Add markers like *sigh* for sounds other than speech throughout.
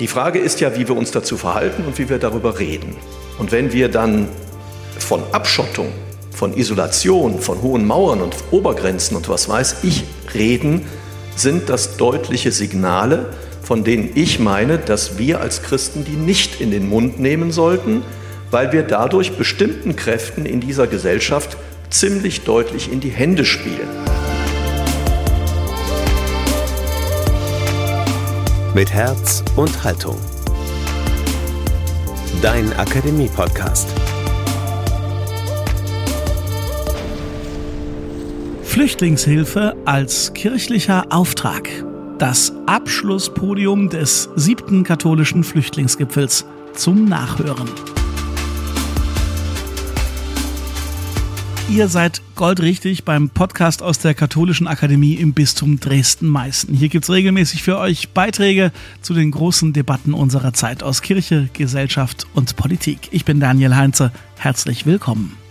Die Frage ist ja, wie wir uns dazu verhalten und wie wir darüber reden. Und wenn wir dann von Abschottung, von Isolation, von hohen Mauern und Obergrenzen und was weiß ich reden, sind das deutliche Signale, von denen ich meine, dass wir als Christen die nicht in den Mund nehmen sollten, weil wir dadurch bestimmten Kräften in dieser Gesellschaft ziemlich deutlich in die Hände spielen. Mit Herz und Haltung. Dein Akademie-Podcast. Flüchtlingshilfe als kirchlicher Auftrag. Das Abschlusspodium des siebten katholischen Flüchtlingsgipfels zum Nachhören. Ihr seid goldrichtig beim Podcast aus der Katholischen Akademie im Bistum Dresden-Meißen. Hier gibt es regelmäßig für euch Beiträge zu den großen Debatten unserer Zeit aus Kirche, Gesellschaft und Politik. Ich bin Daniel Heinze. Herzlich willkommen.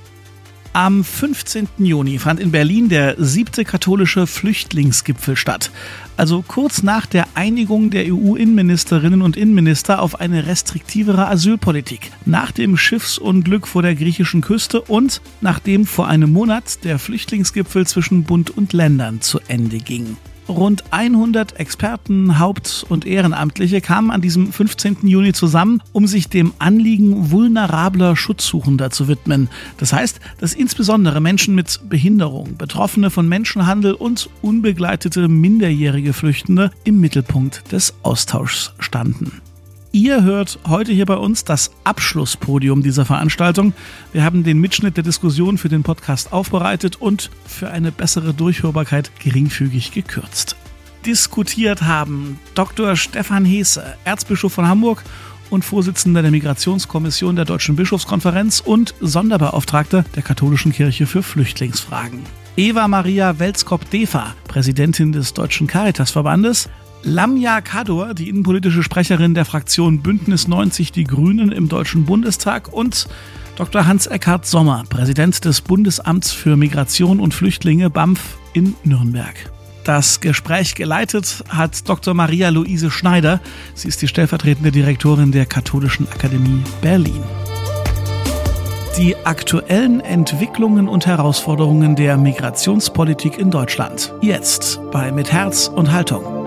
Am 15. Juni fand in Berlin der siebte katholische Flüchtlingsgipfel statt. Also kurz nach der Einigung der EU-Innenministerinnen und Innenminister auf eine restriktivere Asylpolitik. Nach dem Schiffsunglück vor der griechischen Küste und nachdem vor einem Monat der Flüchtlingsgipfel zwischen Bund und Ländern zu Ende ging. Rund 100 Experten, Haupt- und Ehrenamtliche kamen an diesem 15. Juni zusammen, um sich dem Anliegen vulnerabler Schutzsuchender zu widmen. Das heißt, dass insbesondere Menschen mit Behinderung, Betroffene von Menschenhandel und unbegleitete minderjährige Flüchtende im Mittelpunkt des Austauschs standen. Ihr hört heute hier bei uns das Abschlusspodium dieser Veranstaltung. Wir haben den Mitschnitt der Diskussion für den Podcast aufbereitet und für eine bessere Durchhörbarkeit geringfügig gekürzt. Diskutiert haben Dr. Stefan Heese, Erzbischof von Hamburg und Vorsitzender der Migrationskommission der Deutschen Bischofskonferenz und Sonderbeauftragter der Katholischen Kirche für Flüchtlingsfragen. Eva Maria Welskop-Defa, Präsidentin des Deutschen Caritasverbandes, Lamia Kador, die innenpolitische Sprecherin der Fraktion Bündnis 90 Die Grünen im Deutschen Bundestag und Dr. Hans-Eckhard Sommer, Präsident des Bundesamts für Migration und Flüchtlinge BAMF in Nürnberg. Das Gespräch geleitet hat Dr. Maria Luise Schneider. Sie ist die stellvertretende Direktorin der Katholischen Akademie Berlin. Die aktuellen Entwicklungen und Herausforderungen der Migrationspolitik in Deutschland. Jetzt bei Mit Herz und Haltung.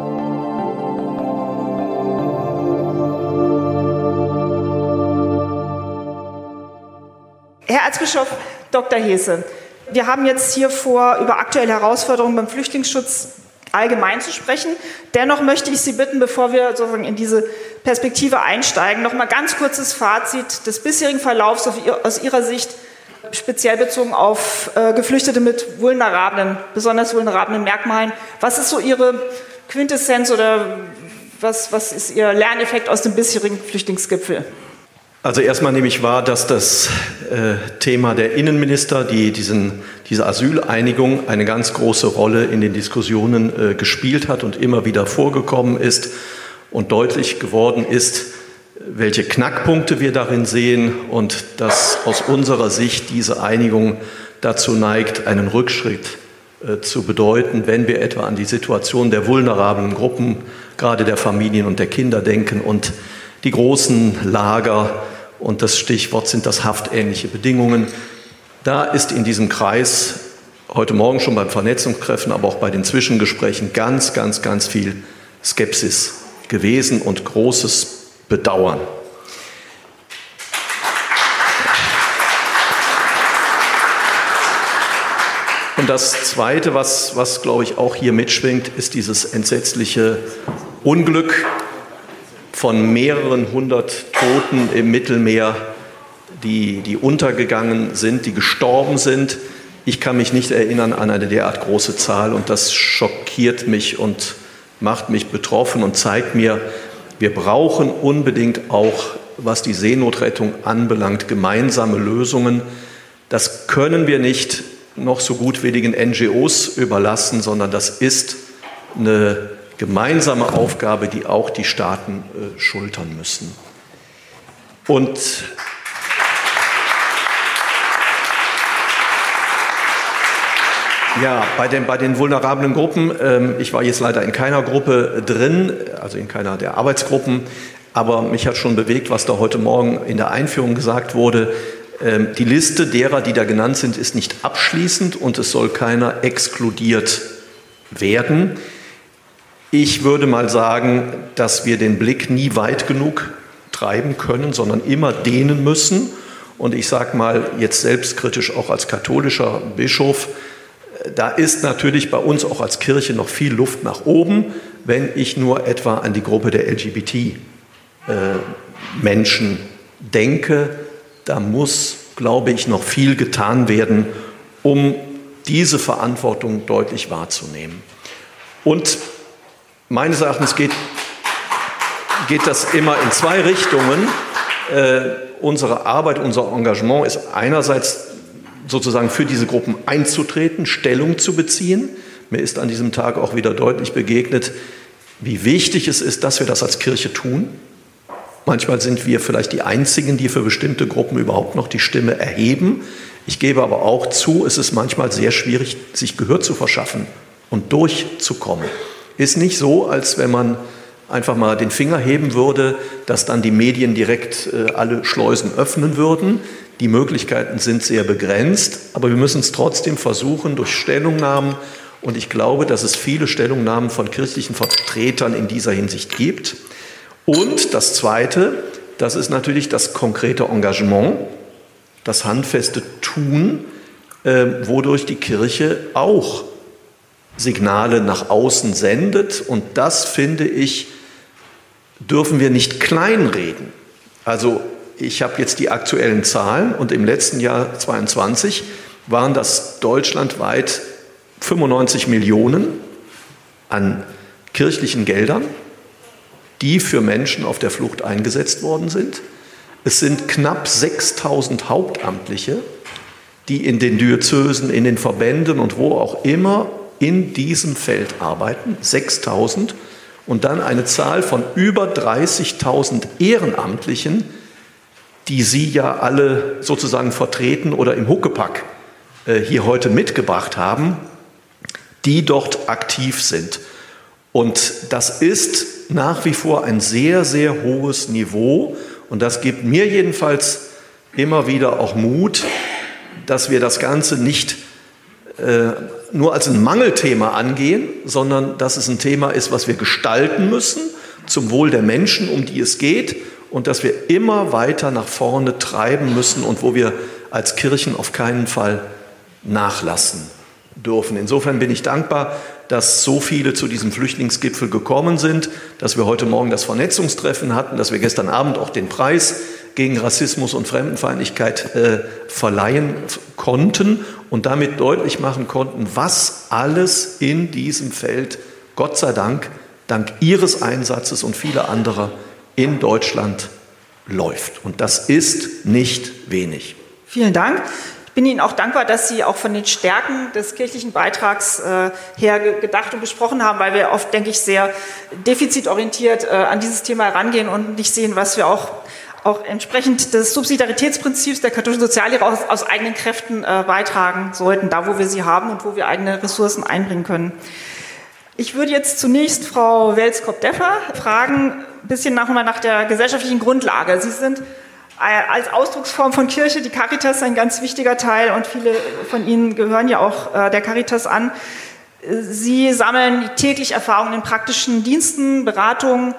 Herr Erzbischof Dr. Hese, wir haben jetzt hier vor, über aktuelle Herausforderungen beim Flüchtlingsschutz allgemein zu sprechen. Dennoch möchte ich Sie bitten, bevor wir sozusagen in diese Perspektive einsteigen, noch mal ganz kurzes Fazit des bisherigen Verlaufs aus Ihrer Sicht, speziell bezogen auf äh, Geflüchtete mit vulnerablen, besonders vulnerablen Merkmalen. Was ist so Ihre Quintessenz oder was, was ist Ihr Lerneffekt aus dem bisherigen Flüchtlingsgipfel? Also erstmal nehme ich wahr, dass das äh, Thema der Innenminister, die diesen, diese Asyleinigung, eine ganz große Rolle in den Diskussionen äh, gespielt hat und immer wieder vorgekommen ist und deutlich geworden ist, welche Knackpunkte wir darin sehen und dass aus unserer Sicht diese Einigung dazu neigt, einen Rückschritt äh, zu bedeuten, wenn wir etwa an die Situation der vulnerablen Gruppen, gerade der Familien und der Kinder denken und die großen Lager, und das Stichwort sind das haftähnliche Bedingungen. Da ist in diesem Kreis heute Morgen schon beim Vernetzungstreffen, aber auch bei den Zwischengesprächen ganz, ganz, ganz viel Skepsis gewesen und großes Bedauern. Und das Zweite, was, was glaube ich auch hier mitschwingt, ist dieses entsetzliche Unglück, von mehreren hundert Toten im Mittelmeer, die, die untergegangen sind, die gestorben sind. Ich kann mich nicht erinnern an eine derart große Zahl und das schockiert mich und macht mich betroffen und zeigt mir, wir brauchen unbedingt auch, was die Seenotrettung anbelangt, gemeinsame Lösungen. Das können wir nicht noch so gutwilligen NGOs überlassen, sondern das ist eine gemeinsame Aufgabe, die auch die Staaten äh, schultern müssen. Und Ja, bei den, bei den vulnerablen Gruppen, ähm, ich war jetzt leider in keiner Gruppe drin, also in keiner der Arbeitsgruppen, Aber mich hat schon bewegt, was da heute Morgen in der Einführung gesagt wurde. Ähm, die Liste derer, die da genannt sind, ist nicht abschließend und es soll keiner exkludiert werden. Ich würde mal sagen, dass wir den Blick nie weit genug treiben können, sondern immer dehnen müssen. Und ich sage mal jetzt selbstkritisch auch als katholischer Bischof, da ist natürlich bei uns auch als Kirche noch viel Luft nach oben, wenn ich nur etwa an die Gruppe der LGBT-Menschen äh, denke. Da muss, glaube ich, noch viel getan werden, um diese Verantwortung deutlich wahrzunehmen. Und meines Erachtens geht, geht das immer in zwei Richtungen. Äh, unsere Arbeit, unser Engagement ist einerseits sozusagen für diese Gruppen einzutreten, Stellung zu beziehen. Mir ist an diesem Tag auch wieder deutlich begegnet, wie wichtig es ist, dass wir das als Kirche tun. Manchmal sind wir vielleicht die Einzigen, die für bestimmte Gruppen überhaupt noch die Stimme erheben. Ich gebe aber auch zu, es ist manchmal sehr schwierig, sich Gehör zu verschaffen und durchzukommen. Ist nicht so, als wenn man einfach mal den Finger heben würde, dass dann die Medien direkt äh, alle Schleusen öffnen würden. Die Möglichkeiten sind sehr begrenzt, aber wir müssen es trotzdem versuchen durch Stellungnahmen. Und ich glaube, dass es viele Stellungnahmen von kirchlichen Vertretern in dieser Hinsicht gibt. Und das Zweite, das ist natürlich das konkrete Engagement, das handfeste Tun, äh, wodurch die Kirche auch Signale nach außen sendet. Und das, finde ich, dürfen wir nicht kleinreden. Also ich habe jetzt die aktuellen Zahlen und im letzten Jahr 22 waren das deutschlandweit 95 Millionen an kirchlichen Geldern, die für Menschen auf der Flucht eingesetzt worden sind. Es sind knapp 6000 Hauptamtliche, die in den Diözesen, in den Verbänden und wo auch immer in diesem Feld arbeiten. 6000 und dann eine Zahl von über 30.000 Ehrenamtlichen, die Sie ja alle sozusagen vertreten oder im Huckepack äh, hier heute mitgebracht haben, die dort aktiv sind. Und das ist nach wie vor ein sehr, sehr hohes Niveau und das gibt mir jedenfalls immer wieder auch Mut, dass wir das Ganze nicht äh, nur als ein Mangelthema angehen, sondern dass es ein Thema ist, was wir gestalten müssen zum Wohl der Menschen, um die es geht und dass wir immer weiter nach vorne treiben müssen und wo wir als Kirchen auf keinen Fall nachlassen dürfen. Insofern bin ich dankbar, dass so viele zu diesem Flüchtlingsgipfel gekommen sind, dass wir heute Morgen das Vernetzungstreffen hatten, dass wir gestern Abend auch den Preis gegen Rassismus und Fremdenfeindlichkeit äh, verleihen konnten und damit deutlich machen konnten, was alles in diesem Feld, Gott sei Dank, dank Ihres Einsatzes und vieler anderer in Deutschland läuft. Und das ist nicht wenig. Vielen Dank. Ich bin Ihnen auch dankbar, dass Sie auch von den Stärken des kirchlichen Beitrags äh, her gedacht und besprochen haben, weil wir oft, denke ich, sehr defizitorientiert äh, an dieses Thema herangehen und nicht sehen, was wir auch auch entsprechend des Subsidiaritätsprinzips der katholischen Soziallehre aus, aus eigenen Kräften äh, beitragen sollten, da wo wir sie haben und wo wir eigene Ressourcen einbringen können. Ich würde jetzt zunächst Frau Welskop-Deffer fragen, ein bisschen nach, nach der gesellschaftlichen Grundlage. Sie sind äh, als Ausdrucksform von Kirche die Caritas ein ganz wichtiger Teil und viele von Ihnen gehören ja auch äh, der Caritas an. Sie sammeln täglich Erfahrungen in praktischen Diensten, Beratungen,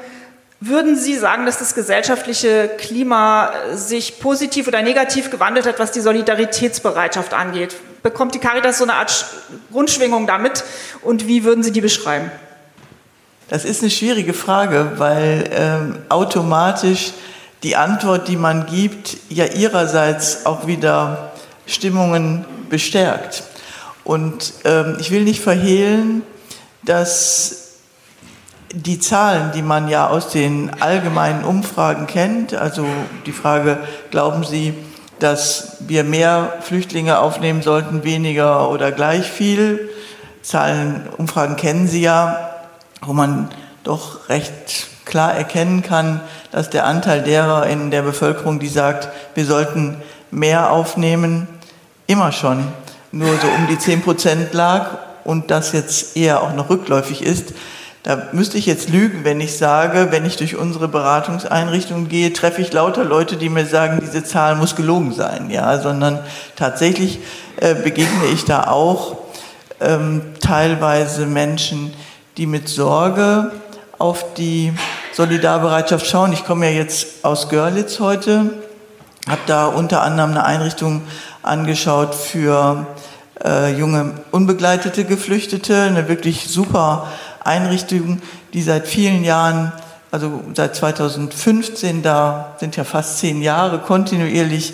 würden Sie sagen, dass das gesellschaftliche Klima sich positiv oder negativ gewandelt hat, was die Solidaritätsbereitschaft angeht? Bekommt die Caritas so eine Art Grundschwingung damit und wie würden Sie die beschreiben? Das ist eine schwierige Frage, weil ähm, automatisch die Antwort, die man gibt, ja ihrerseits auch wieder Stimmungen bestärkt. Und ähm, ich will nicht verhehlen, dass die Zahlen, die man ja aus den allgemeinen Umfragen kennt, also die Frage, glauben Sie, dass wir mehr Flüchtlinge aufnehmen sollten, weniger oder gleich viel? Zahlen, Umfragen kennen Sie ja, wo man doch recht klar erkennen kann, dass der Anteil derer in der Bevölkerung, die sagt, wir sollten mehr aufnehmen, immer schon nur so um die 10 Prozent lag und das jetzt eher auch noch rückläufig ist. Da müsste ich jetzt lügen, wenn ich sage, wenn ich durch unsere Beratungseinrichtungen gehe, treffe ich lauter Leute, die mir sagen, diese Zahl muss gelogen sein, ja, sondern tatsächlich äh, begegne ich da auch ähm, teilweise Menschen, die mit Sorge auf die Solidarbereitschaft schauen. Ich komme ja jetzt aus Görlitz heute, habe da unter anderem eine Einrichtung angeschaut für äh, junge unbegleitete Geflüchtete, eine wirklich super Einrichtung, die seit vielen Jahren, also seit 2015, da sind ja fast zehn Jahre kontinuierlich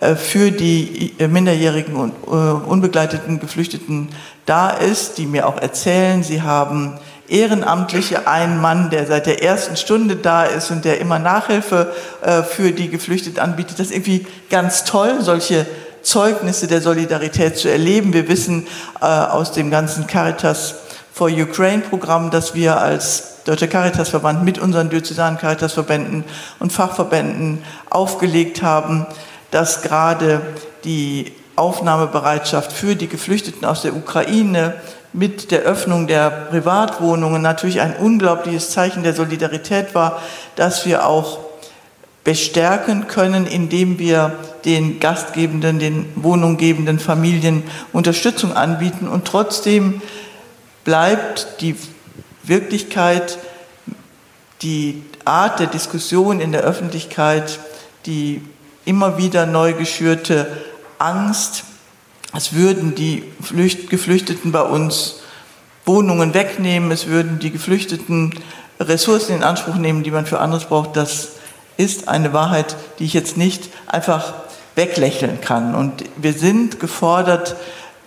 äh, für die äh, minderjährigen und äh, unbegleiteten Geflüchteten da ist, die mir auch erzählen, sie haben Ehrenamtliche, einen Mann, der seit der ersten Stunde da ist und der immer Nachhilfe für die Geflüchteten anbietet. Das ist irgendwie ganz toll, solche Zeugnisse der Solidarität zu erleben. Wir wissen aus dem ganzen Caritas for Ukraine Programm, das wir als Deutscher Caritasverband mit unseren diözesanen Caritasverbänden und Fachverbänden aufgelegt haben, dass gerade die Aufnahmebereitschaft für die Geflüchteten aus der Ukraine mit der Öffnung der Privatwohnungen natürlich ein unglaubliches Zeichen der Solidarität war, dass wir auch bestärken können, indem wir den gastgebenden, den wohnunggebenden Familien Unterstützung anbieten und trotzdem bleibt die Wirklichkeit, die Art der Diskussion in der Öffentlichkeit, die immer wieder neu geschürte Angst, es würden die Geflüchteten bei uns Wohnungen wegnehmen, es würden die Geflüchteten Ressourcen in Anspruch nehmen, die man für anderes braucht, das ist eine Wahrheit, die ich jetzt nicht einfach weglächeln kann. Und wir sind gefordert,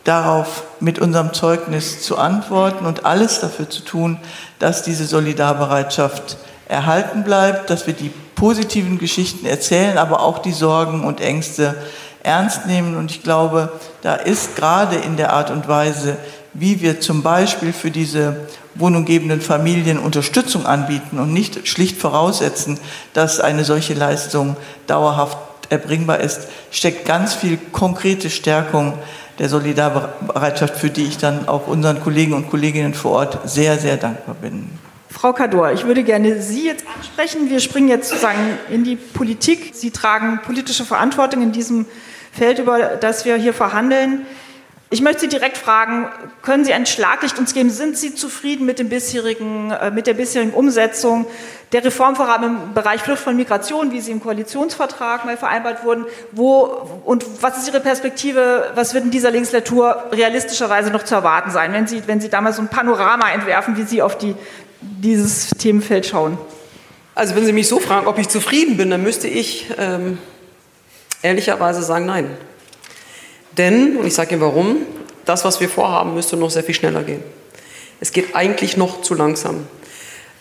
darauf mit unserem Zeugnis zu antworten und alles dafür zu tun, dass diese Solidarbereitschaft erhalten bleibt, dass wir die positiven Geschichten erzählen, aber auch die Sorgen und Ängste ernst nehmen. Und ich glaube, da ist gerade in der Art und Weise, wie wir zum Beispiel für diese wohnunggebenden Familien Unterstützung anbieten und nicht schlicht voraussetzen, dass eine solche Leistung dauerhaft erbringbar ist, steckt ganz viel konkrete Stärkung der Solidarbereitschaft, für die ich dann auch unseren Kollegen und Kolleginnen vor Ort sehr, sehr dankbar bin. Frau Kador, ich würde gerne Sie jetzt ansprechen. Wir springen jetzt sozusagen in die Politik. Sie tragen politische Verantwortung in diesem Feld, über das wir hier verhandeln. Ich möchte Sie direkt fragen, können Sie ein Schlaglicht uns geben? Sind Sie zufrieden mit, dem bisherigen, äh, mit der bisherigen Umsetzung der Reformvorhaben im Bereich Flucht von Migration, wie sie im Koalitionsvertrag mal vereinbart wurden? Wo, und was ist Ihre Perspektive? Was wird in dieser Legislatur realistischerweise noch zu erwarten sein, wenn Sie, wenn Sie damals so ein Panorama entwerfen, wie Sie auf die, dieses Themenfeld schauen? Also wenn Sie mich so fragen, ob ich zufrieden bin, dann müsste ich ähm, ehrlicherweise sagen, nein. Denn, und ich sage Ihnen warum, das, was wir vorhaben, müsste noch sehr viel schneller gehen. Es geht eigentlich noch zu langsam.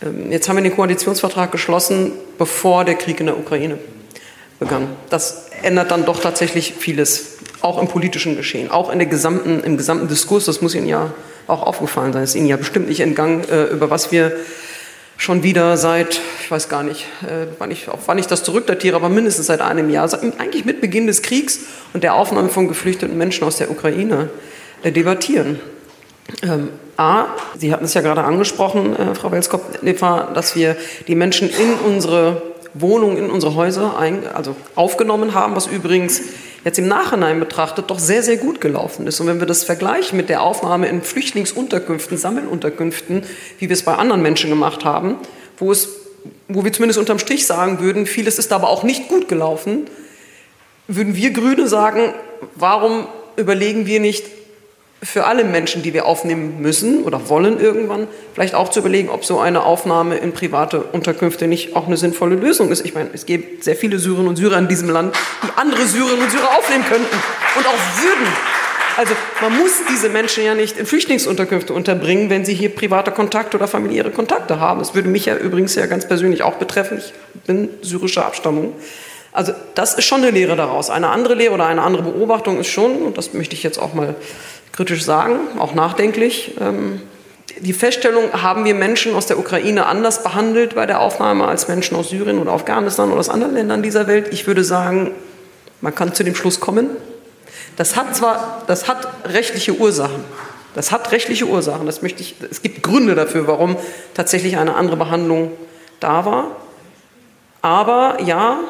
Ähm, jetzt haben wir den Koalitionsvertrag geschlossen, bevor der Krieg in der Ukraine begann. Das ändert dann doch tatsächlich vieles, auch im politischen Geschehen, auch in der gesamten, im gesamten Diskurs. Das muss Ihnen ja auch aufgefallen sein. Das ist Ihnen ja bestimmt nicht entgangen, äh, über was wir schon wieder seit, ich weiß gar nicht, äh, wann, ich, wann ich das zurückdatiere, aber mindestens seit einem Jahr, eigentlich mit Beginn des Kriegs und der Aufnahme von geflüchteten Menschen aus der Ukraine äh, debattieren. Ähm, A, Sie hatten es ja gerade angesprochen, äh, Frau Welskop, dass wir die Menschen in unsere Wohnungen, in unsere Häuser ein, also aufgenommen haben, was übrigens jetzt im Nachhinein betrachtet doch sehr, sehr gut gelaufen ist. Und wenn wir das vergleichen mit der Aufnahme in Flüchtlingsunterkünften, Sammelunterkünften, wie wir es bei anderen Menschen gemacht haben, wo, es, wo wir zumindest unterm Strich sagen würden, vieles ist aber auch nicht gut gelaufen, würden wir Grüne sagen, warum überlegen wir nicht für alle Menschen, die wir aufnehmen müssen oder wollen irgendwann, vielleicht auch zu überlegen, ob so eine Aufnahme in private Unterkünfte nicht auch eine sinnvolle Lösung ist. Ich meine, es gibt sehr viele Syrerinnen und Syrer in diesem Land, die andere Syrerinnen und Syrer aufnehmen könnten und auch würden. Also man muss diese Menschen ja nicht in Flüchtlingsunterkünfte unterbringen, wenn sie hier private Kontakte oder familiäre Kontakte haben. Das würde mich ja übrigens ja ganz persönlich auch betreffen. Ich bin syrischer Abstammung. Also das ist schon eine Lehre daraus. Eine andere Lehre oder eine andere Beobachtung ist schon, und das möchte ich jetzt auch mal kritisch sagen, auch nachdenklich. Ähm, die Feststellung, haben wir Menschen aus der Ukraine anders behandelt bei der Aufnahme als Menschen aus Syrien oder Afghanistan oder aus anderen Ländern dieser Welt? Ich würde sagen, man kann zu dem Schluss kommen. Das hat zwar, das hat rechtliche Ursachen. Das hat rechtliche Ursachen. Das möchte ich, es gibt Gründe dafür, warum tatsächlich eine andere Behandlung da war. Aber ja,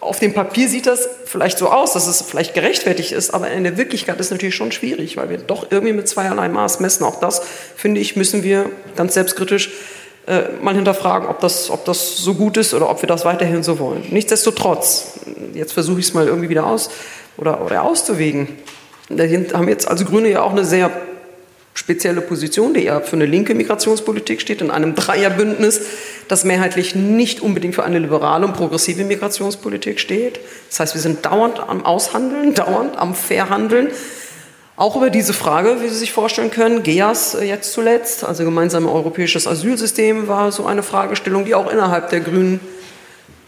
auf dem Papier sieht das vielleicht so aus, dass es vielleicht gerechtfertigt ist, aber in der Wirklichkeit ist es natürlich schon schwierig, weil wir doch irgendwie mit zweierlei Maß messen. Auch das, finde ich, müssen wir ganz selbstkritisch äh, mal hinterfragen, ob das, ob das so gut ist oder ob wir das weiterhin so wollen. Nichtsdestotrotz, jetzt versuche ich es mal irgendwie wieder aus oder, oder auszuwägen. Da haben jetzt als Grüne ja auch eine sehr spezielle Position, die eher für eine linke Migrationspolitik steht, in einem Dreierbündnis, das mehrheitlich nicht unbedingt für eine liberale und progressive Migrationspolitik steht. Das heißt, wir sind dauernd am Aushandeln, *laughs* dauernd am Verhandeln. Auch über diese Frage, wie Sie sich vorstellen können, GEAS äh, jetzt zuletzt, also gemeinsame europäisches Asylsystem, war so eine Fragestellung, die auch innerhalb der Grünen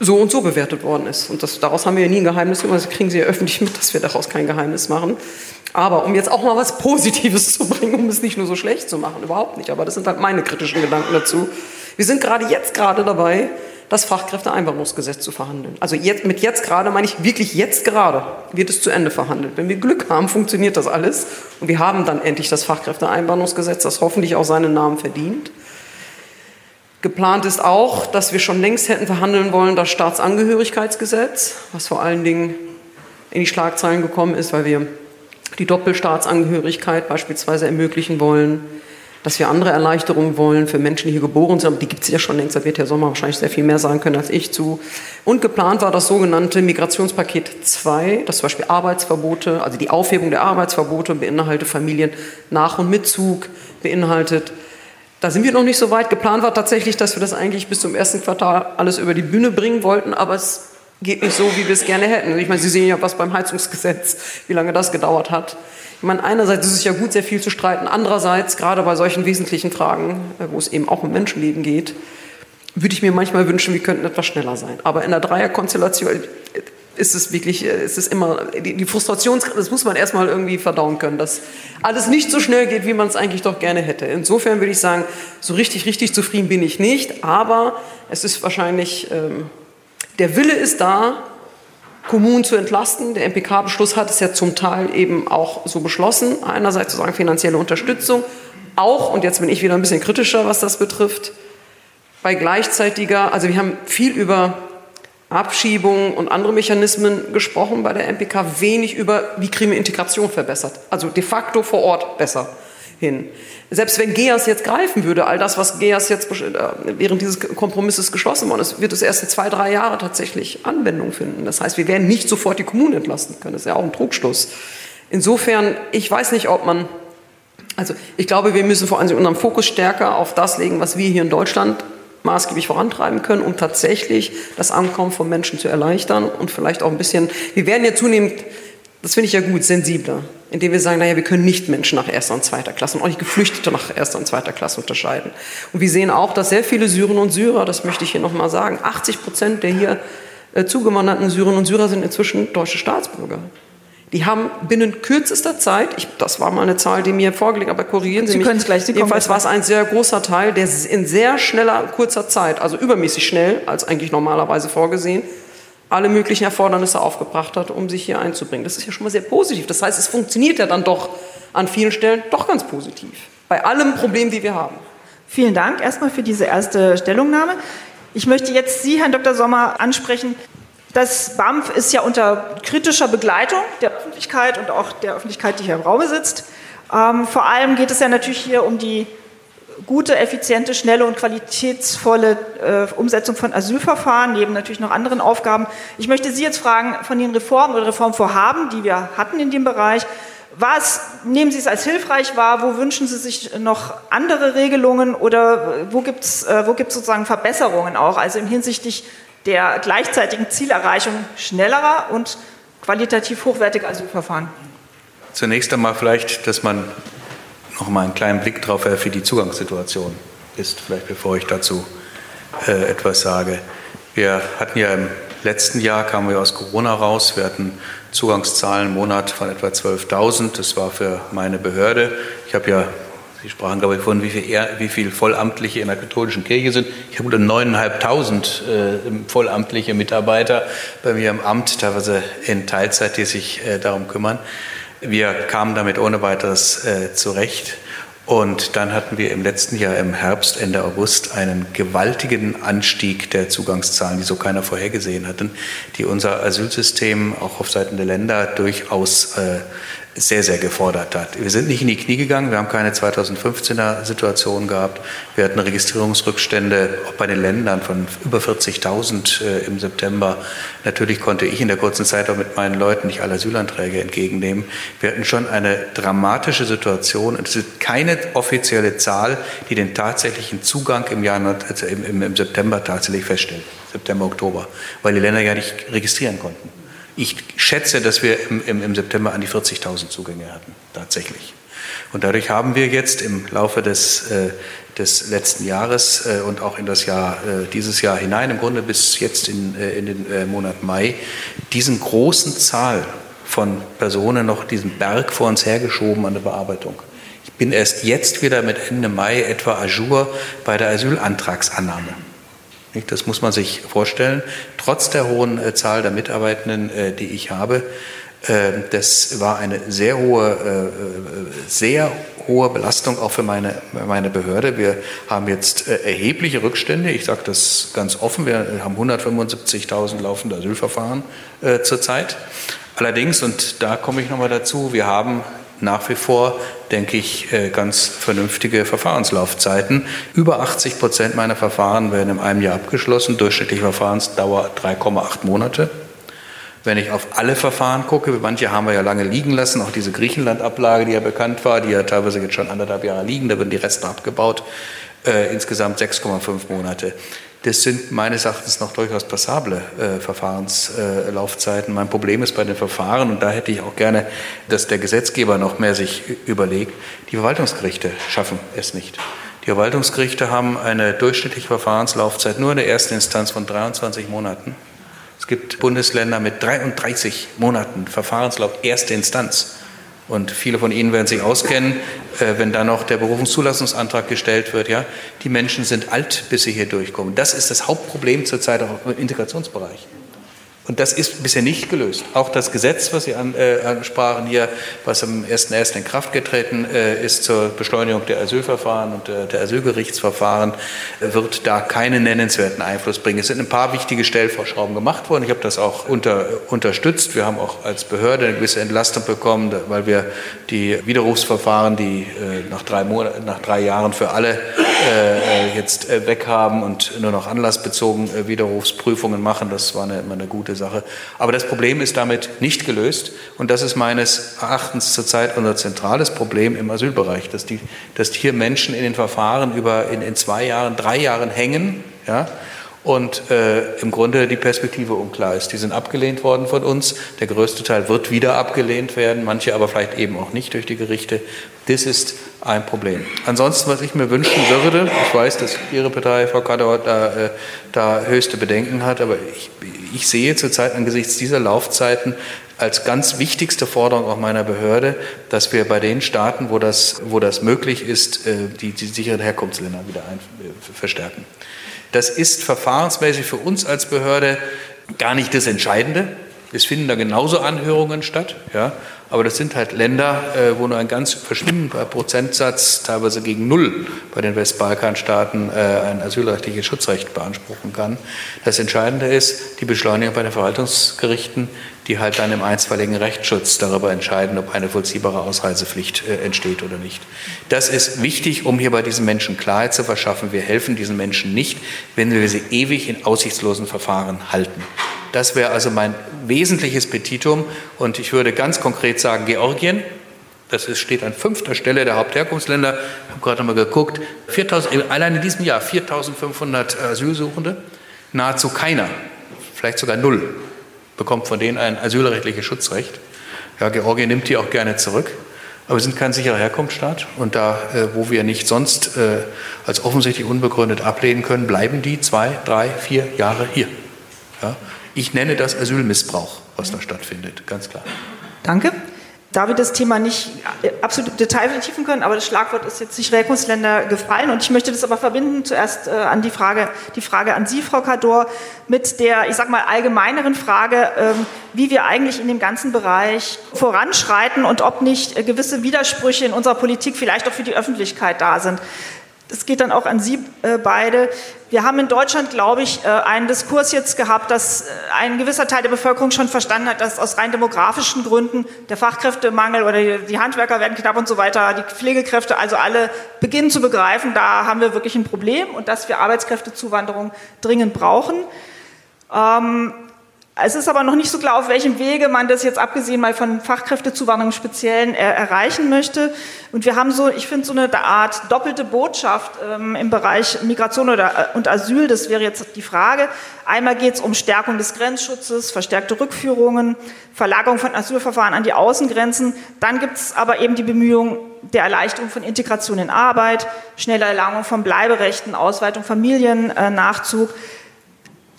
so und so bewertet worden ist. Und das, daraus haben wir ja nie ein Geheimnis gemacht. Das kriegen Sie ja öffentlich mit, dass wir daraus kein Geheimnis machen. Aber um jetzt auch mal was Positives *laughs* zu bringen, um es nicht nur so schlecht zu machen, überhaupt nicht. Aber das sind halt meine kritischen Gedanken dazu. Wir sind gerade jetzt gerade dabei, das Fachkräfteeinwanderungsgesetz zu verhandeln. Also jetzt, mit jetzt gerade meine ich wirklich jetzt gerade wird es zu Ende verhandelt. Wenn wir Glück haben, funktioniert das alles. Und wir haben dann endlich das Fachkräfteeinwanderungsgesetz, das hoffentlich auch seinen Namen verdient. Geplant ist auch, dass wir schon längst hätten verhandeln wollen, das Staatsangehörigkeitsgesetz, was vor allen Dingen in die Schlagzeilen gekommen ist, weil wir die Doppelstaatsangehörigkeit beispielsweise ermöglichen wollen, dass wir andere Erleichterungen wollen für Menschen, die hier geboren sind. Aber die gibt es ja schon längst, da wird Herr Sommer wahrscheinlich sehr viel mehr sagen können als ich zu. Und geplant war das sogenannte Migrationspaket 2, das zum Beispiel Arbeitsverbote, also die Aufhebung der Arbeitsverbote beinhaltet Familien Nach- und Mitzug, beinhaltet da sind wir noch nicht so weit. Geplant war tatsächlich, dass wir das eigentlich bis zum ersten Quartal alles über die Bühne bringen wollten, aber es geht nicht so, wie wir es gerne hätten. Ich meine, Sie sehen ja was beim Heizungsgesetz, wie lange das gedauert hat. Ich meine, einerseits ist es ja gut, sehr viel zu streiten. Andererseits, gerade bei solchen wesentlichen Fragen, äh, wo es eben auch um Menschenleben geht, würde ich mir manchmal wünschen, wir könnten etwas schneller sein. Aber in der Dreierkonstellation, ist es wirklich, äh, ist es immer, die, die Frustration, das muss man erstmal irgendwie verdauen können, dass alles nicht so schnell geht, wie man es eigentlich doch gerne hätte. Insofern würde ich sagen, so richtig, richtig zufrieden bin ich nicht, aber es ist wahrscheinlich, ähm, der Wille ist da, Kommunen zu entlasten. Der MPK-Beschluss hat es ja zum Teil eben auch so beschlossen. Einerseits sozusagen finanzielle Unterstützung, auch, und jetzt bin ich wieder ein bisschen kritischer, was das betrifft, bei gleichzeitiger, also wir haben viel über Abschiebungen und andere Mechanismen gesprochen bei der MPK, wenig über, wie kriegen wir Integration verbessert. Also de facto vor Ort besser hin. Selbst wenn GEAS jetzt greifen würde, all das, was GEAS jetzt äh, während dieses Kompromisses geschlossen worden ist, wird es erst in zwei, drei Jahre tatsächlich Anwendung finden. Das heißt, wir werden nicht sofort die Kommunen entlasten können. Das ist ja auch ein Trugschluss. Insofern, ich weiß nicht, ob man, also ich glaube, wir müssen vor allem unseren Fokus stärker auf das legen, was wir hier in Deutschland maßgeblich vorantreiben können, um tatsächlich das Ankommen von Menschen zu erleichtern und vielleicht auch ein bisschen, wir werden ja zunehmend, das finde ich ja gut, sensibler, indem wir sagen, naja, wir können nicht Menschen nach erster und zweiter Klasse und auch nicht Geflüchtete nach erster und zweiter Klasse unterscheiden. Und wir sehen auch, dass sehr viele Syrinnen und Syrer, das möchte ich hier nochmal sagen, 80 Prozent der hier äh, zugewanderten Syrerinnen und Syrer sind inzwischen deutsche Staatsbürger. Die haben binnen kürzester Zeit, ich, das war mal eine Zahl, die mir vorgelegt, aber korrigieren Sie, Sie mich. Können es gleich, Sie Jedenfalls war es ein sehr großer Teil, der in sehr schneller, kurzer Zeit, also übermäßig schnell, als eigentlich normalerweise vorgesehen, alle möglichen Erfordernisse aufgebracht hat, um sich hier einzubringen. Das ist ja schon mal sehr positiv. Das heißt, es funktioniert ja dann doch an vielen Stellen doch ganz positiv. Bei allem Problem, die wir haben. Vielen Dank erstmal für diese erste Stellungnahme. Ich möchte jetzt Sie, Herrn Dr. Sommer, ansprechen. Das BAMF ist ja unter kritischer Begleitung der Öffentlichkeit und auch der Öffentlichkeit, die hier im Raum sitzt. Ähm, vor allem geht es ja natürlich hier um die gute, effiziente, schnelle und qualitätsvolle äh, Umsetzung von Asylverfahren, neben natürlich noch anderen Aufgaben. Ich möchte Sie jetzt fragen, von den Reformen oder Reformvorhaben, die wir hatten in dem Bereich, was nehmen Sie es als hilfreich wahr? Wo wünschen Sie sich noch andere Regelungen oder wo gibt es äh, wo gibt's sozusagen Verbesserungen auch, also im hinsichtlich der gleichzeitigen Zielerreichung schnellerer und qualitativ hochwertiger Asylverfahren? Zunächst einmal vielleicht, dass man noch mal einen kleinen Blick drauf werfe, wie die Zugangssituation ist, vielleicht bevor ich dazu äh, etwas sage. Wir hatten ja im letzten Jahr, kamen wir aus Corona raus, wir hatten Zugangszahlen im Monat von etwa 12.000. Das war für meine Behörde. Ich habe ja Sie sprachen, glaube ich, von wie viel, wie viel Vollamtliche in der katholischen Kirche sind. Ich habe unter 9.500 äh, vollamtliche Mitarbeiter bei mir im Amt, teilweise in Teilzeit, die sich äh, darum kümmern. Wir kamen damit ohne weiteres äh, zurecht. Und dann hatten wir im letzten Jahr im Herbst, Ende August, einen gewaltigen Anstieg der Zugangszahlen, die so keiner vorhergesehen hatten, die unser Asylsystem auch auf Seiten der Länder durchaus äh, sehr, sehr gefordert hat. Wir sind nicht in die Knie gegangen, wir haben keine 2015er Situation gehabt. Wir hatten Registrierungsrückstände auch bei den Ländern von über 40.000 äh, im September. Natürlich konnte ich in der kurzen Zeit auch mit meinen Leuten nicht alle Asylanträge entgegennehmen. Wir hatten schon eine dramatische Situation es ist keine offizielle Zahl, die den tatsächlichen Zugang im, Jahr, also im, im September tatsächlich feststellt. September, Oktober, weil die Länder ja nicht registrieren konnten. Ich schätze, dass wir im, im, im September an die 40.000 Zugänge hatten, tatsächlich. Und dadurch haben wir jetzt im Laufe des, äh, des letzten Jahres äh, und auch in das Jahr, äh, dieses Jahr hinein, im Grunde bis jetzt in, in den Monat Mai, diesen großen Zahl von Personen noch diesen Berg vor uns hergeschoben an der Bearbeitung. Ich bin erst jetzt wieder mit Ende Mai etwa à jour bei der Asylantragsannahme. Das muss man sich vorstellen. Trotz der hohen äh, Zahl der Mitarbeitenden, äh, die ich habe, äh, das war eine sehr hohe, sehr hohe Belastung auch für meine, meine Behörde. Wir haben jetzt erhebliche Rückstände. Ich sage das ganz offen. Wir haben 175.000 laufende Asylverfahren zurzeit. Allerdings, und da komme ich nochmal dazu, wir haben nach wie vor, denke ich, äh, ganz vernünftige Verfahrenslaufzeiten. Über 80 Prozent meiner Verfahren werden in einem Jahr abgeschlossen, durchschnittliche Verfahrensdauer 3,8 Monate. Wenn ich auf alle Verfahren gucke, manche haben wir ja lange liegen lassen, auch diese Griechenland-Ablage, die ja bekannt war, die ja teilweise jetzt schon anderthalb Jahre liegen, da werden die Reste abgebaut, äh, insgesamt 6,5 Monate. Das sind meines Erachtens noch durchaus passable äh, Verfahrenslaufzeiten. Äh, mein Problem ist bei den Verfahren, und da hätte ich auch gerne, dass der Gesetzgeber noch mehr sich überlegt, die Verwaltungsgerichte schaffen es nicht. Die Verwaltungsgerichte haben eine durchschnittliche Verfahrenslaufzeit nur in der ersten Instanz von 23 Monaten. Es gibt Bundesländer mit 33 Monaten Verfahrenslauf erste Instanz. Und viele von Ihnen werden sich auskennen, äh, wenn da noch der Berufungszulassungsantrag gestellt wird. Ja, die Menschen sind alt, bis sie hier durchkommen. Das ist das Hauptproblem zurzeit auch im Integrationsbereich. Und das ist bisher nicht gelöst. Auch das Gesetz, was Sie äh, ansprachen hier, was am 1.1. in Kraft getreten äh, ist zur Beschleunigung der Asylverfahren und äh, der Asylgerichtsverfahren, wird da keinen nennenswerten Einfluss bringen. Es sind ein paar wichtige Stellvorschrauben gemacht worden. Ich habe das auch unter, unterstützt. Wir haben auch als Behörde eine gewisse Entlastung bekommen, weil wir die Widerrufsverfahren, die nach, drei Monaten, nach drei Jahren für alle jetzt weghaben und nur noch anlassbezogen Widerrufsprüfungen machen. Das war eine, eine gute Sache. Aber das Problem ist damit nicht gelöst und das ist meines Erachtens zurzeit unser zentrales Problem im Asylbereich, dass, die, dass hier Menschen in den Verfahren über in, in zwei Jahren, drei Jahren hängen, ja, und äh, im Grunde die Perspektive unklar ist. Die sind abgelehnt worden von uns. Der größte Teil wird wieder abgelehnt werden, manche aber vielleicht eben auch nicht durch die Gerichte. Das ist ein Problem. Ansonsten, was ich mir wünschen würde, ich weiß, dass Ihre Partei, Frau Kadauer, da, äh, da höchste Bedenken hat, aber ich, ich sehe zurzeit angesichts dieser Laufzeiten als ganz wichtigste Forderung auch meiner Behörde, dass wir bei den Staaten, wo das, wo das möglich ist, äh, die, die sicheren Herkunftsländer wieder ein, äh, verstärken. Das ist verfahrensmäßig für uns als Behörde gar nicht das Entscheidende. Es finden da genauso Anhörungen statt, ja, aber das sind halt Länder, äh, wo nur ein ganz verschwindender Prozentsatz, teilweise gegen Null bei den Westbalkanstaaten, äh, ein asylrechtliches Schutzrecht beanspruchen kann. Das Entscheidende ist die Beschleunigung bei den Verwaltungsgerichten, die halt dann im einstweiligen Rechtsschutz darüber entscheiden, ob eine vollziehbare Ausreisepflicht äh, entsteht oder nicht. Das ist wichtig, um hier bei diesen Menschen Klarheit zu verschaffen. Wir helfen diesen Menschen nicht, wenn wir sie ewig in aussichtslosen Verfahren halten. Das wäre also mein wesentliches Petitum. Und ich würde ganz konkret sagen, Georgien, das ist, steht an fünfter Stelle der Hauptherkunftsländer. Ich habe gerade mal geguckt. 4000, allein in diesem Jahr 4.500 Asylsuchende. Nahezu keiner, vielleicht sogar null, bekommt von denen ein asylrechtliches Schutzrecht. Ja, Georgien nimmt die auch gerne zurück. Aber wir sind kein sicherer Herkunftsstaat. Und da, äh, wo wir nicht sonst äh, als offensichtlich unbegründet ablehnen können, bleiben die zwei, drei, vier Jahre hier. Ja? Ich nenne das Asylmissbrauch, was da stattfindet, ganz klar. Danke. da wir das Thema nicht äh, absolut Detail vertiefen können, aber das Schlagwort ist jetzt nicht Herkunftsländer gefallen und ich möchte das aber verbinden zuerst äh, an die Frage, die Frage an Sie, Frau Kador, mit der, ich sag mal, allgemeineren Frage, ähm, wie wir eigentlich in dem ganzen Bereich voranschreiten und ob nicht äh, gewisse Widersprüche in unserer Politik vielleicht auch für die Öffentlichkeit da sind das geht dann auch an Sie äh, beide. Wir haben in Deutschland, glaube ich, äh, einen Diskurs jetzt gehabt, dass äh, ein gewisser Teil der Bevölkerung schon verstanden hat, dass aus rein demografischen Gründen der Fachkräftemangel oder die Handwerker werden knapp und so weiter, die Pflegekräfte, also alle beginnen zu begreifen, da haben wir wirklich ein Problem und dass wir Arbeitskräftezuwanderung dringend brauchen. Ähm, es ist aber noch nicht so klar, auf welchem Wege man das jetzt abgesehen mal von Fachkräftezuwanderung Speziellen er erreichen möchte. Und wir haben so, ich finde, so eine Art doppelte Botschaft ähm, im Bereich Migration oder, äh, und Asyl. Das wäre jetzt die Frage. Einmal geht es um Stärkung des Grenzschutzes, verstärkte Rückführungen, Verlagerung von Asylverfahren an die Außengrenzen. Dann gibt es aber eben die Bemühungen der Erleichterung von Integration in Arbeit, schnelle Erlangung von Bleiberechten, Ausweitung Familiennachzug.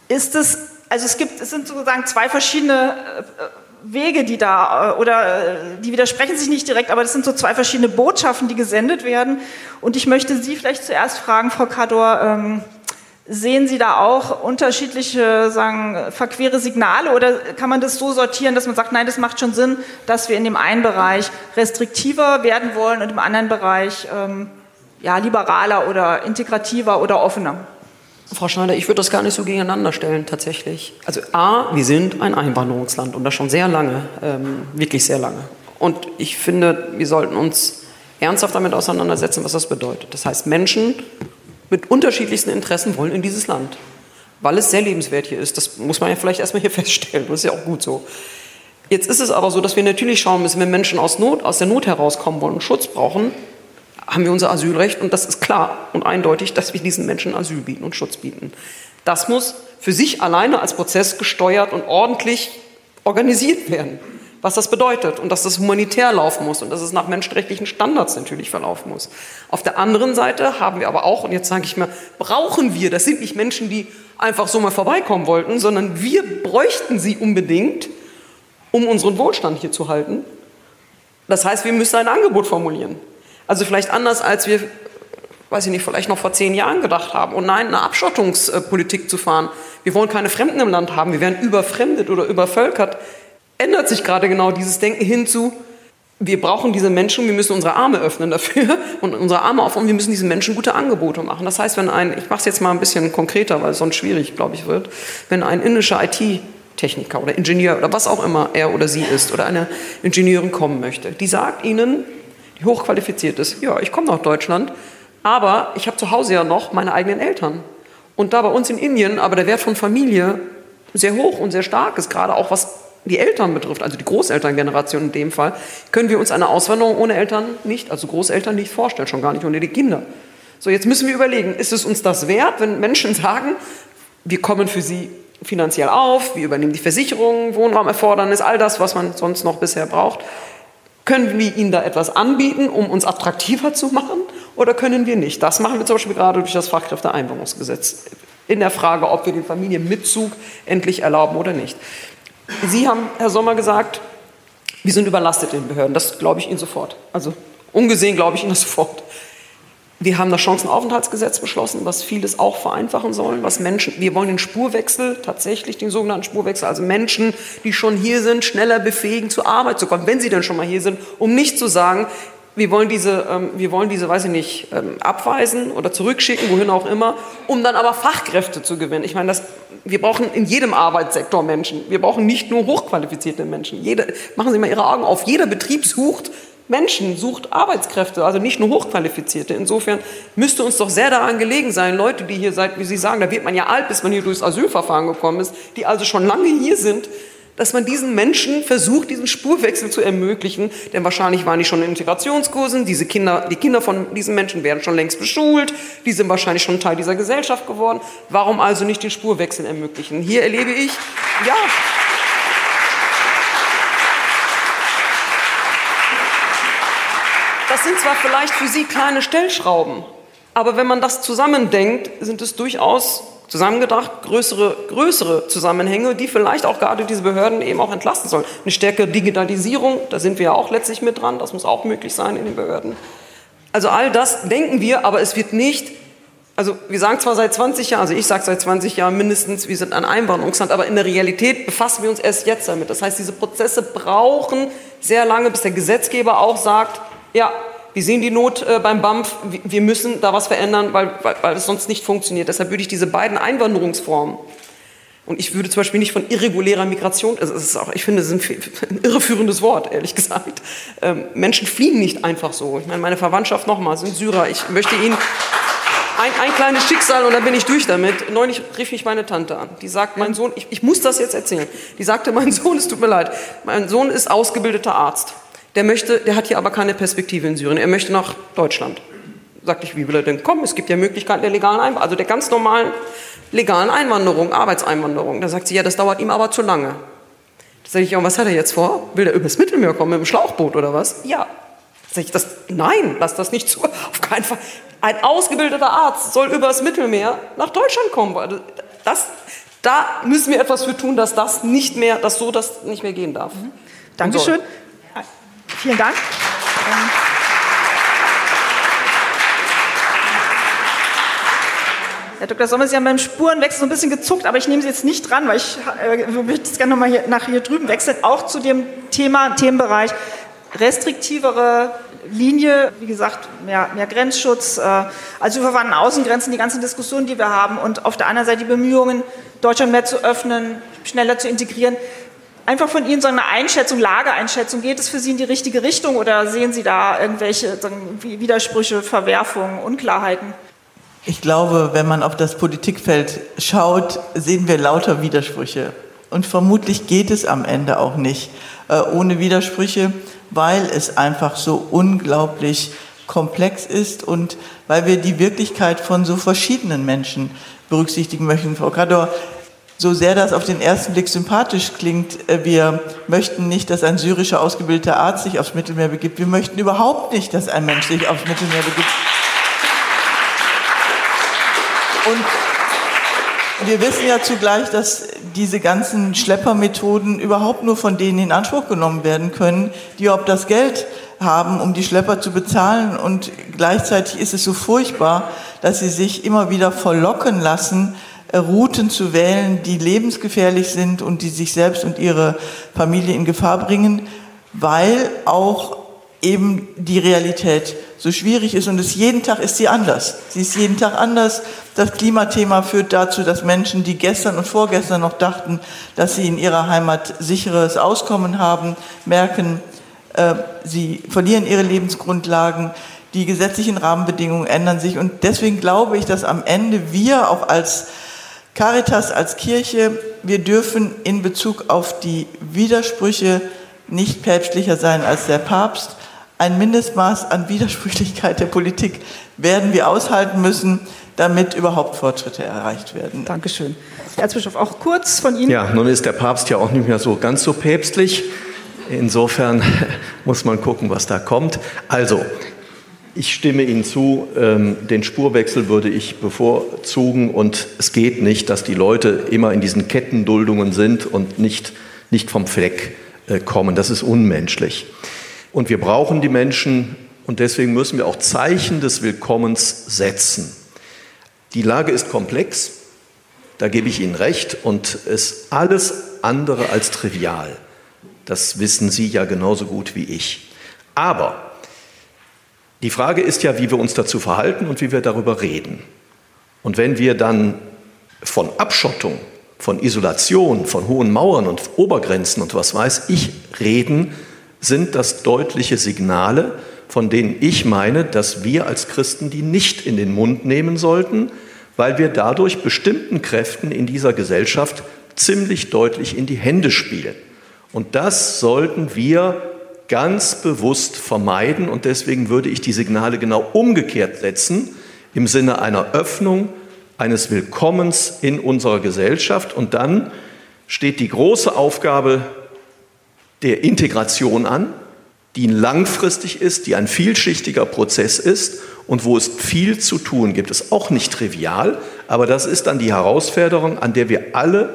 Ist es also es gibt, es sind sozusagen zwei verschiedene äh, Wege, die da, äh, oder äh, die widersprechen sich nicht direkt, aber das sind so zwei verschiedene Botschaften, die gesendet werden. Und ich möchte Sie vielleicht zuerst fragen, Frau Kador, ähm, sehen Sie da auch unterschiedliche, sagen, verquere Signale oder kann man das so sortieren, dass man sagt, nein, das macht schon Sinn, dass wir in dem einen Bereich restriktiver werden wollen und im anderen Bereich ähm, ja, liberaler oder integrativer oder offener? Frau Schneider, ich würde das gar nicht so gegeneinander stellen, tatsächlich. Also A, wir sind ein Einwanderungsland und das schon sehr lange, ähm, wirklich sehr lange. Und ich finde, wir sollten uns ernsthaft damit auseinandersetzen, was das bedeutet. Das heißt, Menschen mit unterschiedlichsten Interessen wollen in dieses Land, weil es sehr lebenswert hier ist. Das muss man ja vielleicht erstmal hier *laughs* feststellen. Das ist ja auch gut so. Jetzt ist es aber so, dass wir natürlich schauen müssen, wenn Menschen aus Not, aus der Not herauskommen wollen und Schutz brauchen, haben wir unser Asylrecht und das ist klar und eindeutig, dass wir diesen Menschen Asyl bieten und Schutz bieten. Das muss für sich alleine als Prozess gesteuert und ordentlich organisiert werden. Was das bedeutet und dass das humanitär laufen muss und dass es nach menschenrechtlichen Standards natürlich verlaufen muss. Auf der anderen Seite haben wir aber auch, und jetzt sage ich mal, brauchen wir, das sind nicht Menschen, die einfach so mal vorbeikommen wollten, sondern wir bräuchten sie unbedingt, um unseren Wohlstand hier zu halten. Das heißt, wir müssen ein Angebot formulieren. Also vielleicht anders, als wir, weiß ich nicht, vielleicht noch vor zehn Jahren gedacht haben. Und nein, eine Abschottungspolitik zu fahren. Wir wollen keine Fremden im Land haben. Wir werden überfremdet oder übervölkert. Ändert sich gerade genau dieses Denken hinzu, wir brauchen diese Menschen, wir müssen unsere Arme öffnen dafür *laughs* und unsere Arme aufmachen, wir müssen diesen Menschen gute Angebote machen. Das heißt, wenn ein, ich mache es jetzt mal ein bisschen konkreter, weil es sonst schwierig, glaube ich, wird, wenn ein indischer IT-Techniker oder Ingenieur oder was auch immer er oder sie ist oder eine Ingenieurin kommen möchte, die sagt ihnen, hochqualifiziert ist, ja, ich komme nach Deutschland, aber ich habe zu Hause ja noch meine eigenen Eltern. Und da bei uns in Indien aber der Wert von Familie sehr hoch und sehr stark ist, gerade auch was die Eltern betrifft, also die Großelterngeneration in dem Fall, können wir uns eine Auswanderung ohne Eltern nicht, also Großeltern nicht vorstellen, schon gar nicht ohne die Kinder. So, jetzt müssen wir überlegen, ist es uns das wert, wenn Menschen *laughs* sagen, wir kommen für sie finanziell auf, wir übernehmen die Versicherungen, Wohnraumerfordernis, all das, was man sonst noch bisher braucht. Können wir ihnen da etwas anbieten, um uns attraktiver zu machen oder können wir nicht? Das machen wir zum Beispiel gerade durch das Fachkräfteeinwanderungsgesetz in der Frage, ob wir den Familienmitzug endlich erlauben oder nicht. Sie haben, Herr Sommer, gesagt, wir sind überlastet in den Behörden. Das glaube ich Ihnen sofort. Also ungesehen glaube ich Ihnen das sofort. Wir haben das Chancenaufenthaltsgesetz beschlossen, was vieles auch vereinfachen soll, was Menschen, wir wollen den Spurwechsel, tatsächlich den sogenannten Spurwechsel, also Menschen, die schon hier sind, schneller befähigen, zur Arbeit zu kommen, wenn sie denn schon mal hier sind, um nicht zu sagen, wir wollen diese, ähm, wir wollen diese, weiß ich nicht, ähm, abweisen oder zurückschicken, wohin auch immer, um dann aber Fachkräfte zu gewinnen. Ich meine, das, wir brauchen in jedem Arbeitssektor Menschen. Wir brauchen nicht nur hochqualifizierte Menschen. Jede, machen Sie mal Ihre Augen auf. Jeder Betrieb sucht Menschen, sucht Arbeitskräfte, also nicht nur Hochqualifizierte. Insofern müsste uns doch sehr daran gelegen sein, Leute, die hier seit, wie Sie sagen, da wird man ja alt, bis man hier durchs Asylverfahren gekommen ist, die also schon lange hier sind, dass man diesen Menschen versucht, diesen Spurwechsel zu ermöglichen, denn wahrscheinlich waren die schon in Integrationskursen, diese Kinder, die Kinder von diesen Menschen werden schon längst beschult, die sind wahrscheinlich schon Teil dieser Gesellschaft geworden. Warum also nicht den Spurwechsel ermöglichen? Hier erlebe ich, ja, Das sind zwar vielleicht für Sie kleine Stellschrauben, aber wenn man das zusammendenkt, sind es durchaus zusammengedacht, größere, größere Zusammenhänge, die vielleicht auch gerade diese Behörden eben auch entlasten sollen. Eine stärkere Digitalisierung, da sind wir ja auch letztlich mit dran, das muss auch möglich sein in den Behörden. Also all das denken wir, aber es wird nicht, also wir sagen zwar seit 20 Jahren, also ich sage seit 20 Jahren mindestens, wir sind ein Einwanderungsland, aber in der Realität befassen wir uns erst jetzt damit. Das heißt, diese Prozesse brauchen sehr lange, bis der Gesetzgeber auch sagt, ja, wir sehen die Not äh, beim BAMF, wir müssen da was verändern, weil, weil, weil es sonst nicht funktioniert. Deshalb würde ich diese beiden Einwanderungsformen, und ich würde zum Beispiel nicht von irregulärer Migration, also es ist auch, ich finde, es ist ein, ein irreführendes Wort, ehrlich gesagt. Ähm, Menschen fliehen nicht einfach so. Ich meine, meine Verwandtschaft nochmal sind Syrer. Ich möchte ihnen ein, ein kleines Schicksal und dann bin ich durch damit. Neulich rief mich meine Tante an. Die sagt, mein Sohn, ich, ich muss das jetzt erzählen. Die sagte, mein Sohn, es tut mir leid, mein Sohn ist ausgebildeter Arzt. Der möchte, der hat hier aber keine Perspektive in Syrien. Er möchte nach Deutschland. Sagte ich, wie will er denn kommen? Es gibt ja Möglichkeiten der legalen Einwanderung, also der ganz normalen legalen Einwanderung, Arbeitseinwanderung. Da sagt sie, ja, das dauert ihm aber zu lange. Da sage ich, ja, und was hat er jetzt vor? Will er übers Mittelmeer kommen mit dem Schlauchboot oder was? Ja. Sag ich, das, nein, lass das nicht zu. *laughs* Auf keinen Fall. Ein ausgebildeter Arzt soll übers Mittelmeer nach Deutschland kommen. Also das, da müssen wir etwas für tun, dass das nicht mehr, dass so das nicht mehr gehen darf. Mhm. Dankeschön. Vielen Dank. Herr Dr. Sommer, Sie haben beim Spurenwechsel so ein bisschen gezuckt, aber ich nehme Sie jetzt nicht dran, weil ich äh, möchte es gerne nochmal hier, nach hier drüben wechseln, auch zu dem Thema, Themenbereich restriktivere Linie, wie gesagt, mehr, mehr Grenzschutz, äh, also über verwandten Außengrenzen, die ganzen Diskussionen, die wir haben und auf der anderen Seite die Bemühungen, Deutschland mehr zu öffnen, schneller zu integrieren. Einfach von Ihnen so eine Einschätzung, Lageeinschätzung, geht es für Sie in die richtige Richtung oder sehen Sie da irgendwelche Widersprüche, Verwerfungen, Unklarheiten? Ich glaube, wenn man auf das Politikfeld schaut, sehen wir lauter Widersprüche. Und vermutlich geht es am Ende auch nicht äh, ohne Widersprüche, weil es einfach so unglaublich komplex ist und weil wir die Wirklichkeit von so verschiedenen Menschen berücksichtigen möchten. Frau Kador, so sehr das auf den ersten Blick sympathisch klingt, äh, wir möchten nicht, dass ein syrischer ausgebildeter Arzt sich aufs Mittelmeer begibt. Wir möchten überhaupt nicht, dass ein Mensch sich aufs Mittelmeer begibt. Und wir wissen ja zugleich, dass diese ganzen Schleppermethoden überhaupt nur von denen in Anspruch genommen werden können, die überhaupt das Geld haben, um die Schlepper zu bezahlen. Und gleichzeitig ist es so furchtbar, dass sie sich immer wieder verlocken lassen, Routen zu wählen, die lebensgefährlich sind und die sich selbst und ihre Familie in Gefahr bringen, weil auch eben die Realität so schwierig ist und es jeden Tag ist sie anders. Sie ist jeden Tag anders. Das Klimathema führt dazu, dass Menschen, die gestern und vorgestern noch dachten, dass sie in ihrer Heimat sicheres Auskommen haben, merken, äh, sie verlieren ihre Lebensgrundlagen. Die gesetzlichen Rahmenbedingungen ändern sich und deswegen glaube ich, dass am Ende wir auch als Caritas als Kirche, wir dürfen in Bezug auf die Widersprüche nicht päpstlicher sein als der Papst. Ein Mindestmaß an Widersprüchlichkeit der Politik werden wir aushalten müssen, damit überhaupt Fortschritte erreicht werden. Dankeschön. Herr Erzbischof, auch kurz von Ihnen. Ja, nun ist der Papst ja auch nicht mehr so ganz so päpstlich. Insofern *laughs* muss man gucken, was da kommt. Also, ich stimme Ihnen zu, ähm, den Spurwechsel würde ich bevorzugen und es geht nicht, dass die Leute immer in diesen Kettenduldungen sind und nicht, nicht vom Fleck äh, kommen. Das ist unmenschlich. Und wir brauchen die Menschen und deswegen müssen wir auch Zeichen des Willkommens setzen. Die Lage ist komplex, da gebe ich Ihnen recht und ist alles andere als trivial. Das wissen Sie ja genauso gut wie ich. Aber die Frage ist ja, wie wir uns dazu verhalten und wie wir darüber reden. Und wenn wir dann von Abschottung, von Isolation, von hohen Mauern und Obergrenzen und was weiß ich reden, sind das deutliche Signale, von denen ich meine, dass wir als Christen die nicht in den Mund nehmen sollten, weil wir dadurch bestimmten Kräften in dieser Gesellschaft ziemlich deutlich in die Hände spielen. Und das sollten wir ganz bewusst vermeiden und deswegen würde ich die Signale genau umgekehrt setzen im Sinne einer Öffnung, eines Willkommens in unserer Gesellschaft und dann steht die große Aufgabe der Integration an, die langfristig ist, die ein vielschichtiger Prozess ist und wo es viel zu tun gibt. Ist auch nicht trivial, aber das ist dann die Herausforderung, an der wir alle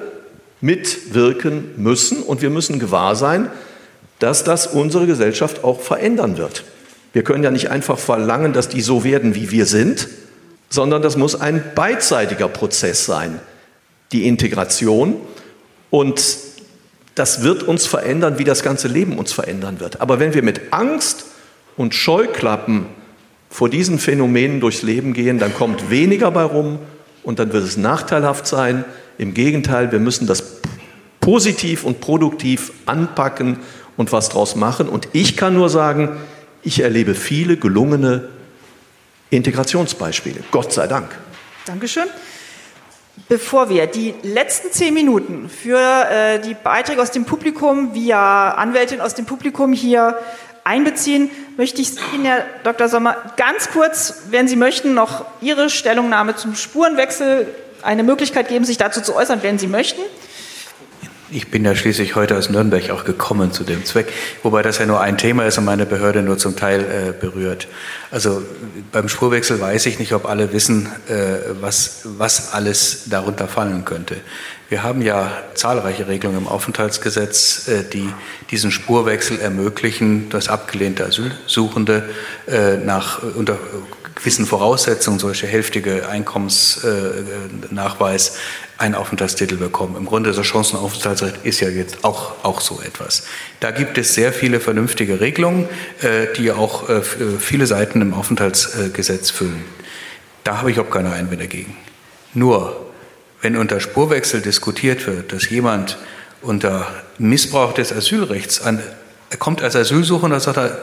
mitwirken müssen und wir müssen gewahr sein, dass das unsere Gesellschaft auch verändern wird. Wir können ja nicht einfach verlangen, dass die so werden, wie wir sind, sondern das muss ein beidseitiger Prozess sein, die Integration. Und das wird uns verändern, wie das ganze Leben uns verändern wird. Aber wenn wir mit Angst und Scheuklappen vor diesen Phänomenen durchs Leben gehen, dann kommt weniger bei rum und dann wird es nachteilhaft sein. Im Gegenteil, wir müssen das positiv und produktiv anpacken und was draus machen. Und ich kann nur sagen, ich erlebe viele gelungene Integrationsbeispiele. Gott sei Dank. Dankeschön. Bevor wir die letzten zehn Minuten für äh, die Beiträge aus dem Publikum via Anwältin aus dem Publikum hier einbeziehen, möchte ich Ihnen, Herr Dr. Sommer, ganz kurz, wenn Sie möchten, noch Ihre Stellungnahme zum Spurenwechsel, eine Möglichkeit geben, sich dazu zu äußern, wenn Sie möchten. Ich bin ja schließlich heute aus Nürnberg auch gekommen zu dem Zweck, wobei das ja nur ein Thema ist und meine Behörde nur zum Teil äh, berührt. Also beim Spurwechsel weiß ich nicht, ob alle wissen, äh, was, was alles darunter fallen könnte. Wir haben ja zahlreiche Regelungen im Aufenthaltsgesetz, äh, die diesen Spurwechsel ermöglichen, dass abgelehnte Asylsuchende äh, nach unter gewissen Voraussetzungen, solche hälftige Einkommensnachweis, einen Aufenthaltstitel bekommen. Im Grunde das Chancenaufenthaltsrecht ist ja jetzt auch, auch so etwas. Da gibt es sehr viele vernünftige Regelungen, äh, die auch äh, viele Seiten im Aufenthaltsgesetz füllen. Da habe ich auch keine Einwände gegen. Nur, wenn unter Spurwechsel diskutiert wird, dass jemand unter Missbrauch des Asylrechts an, er kommt als Asylsuchender, sagt er,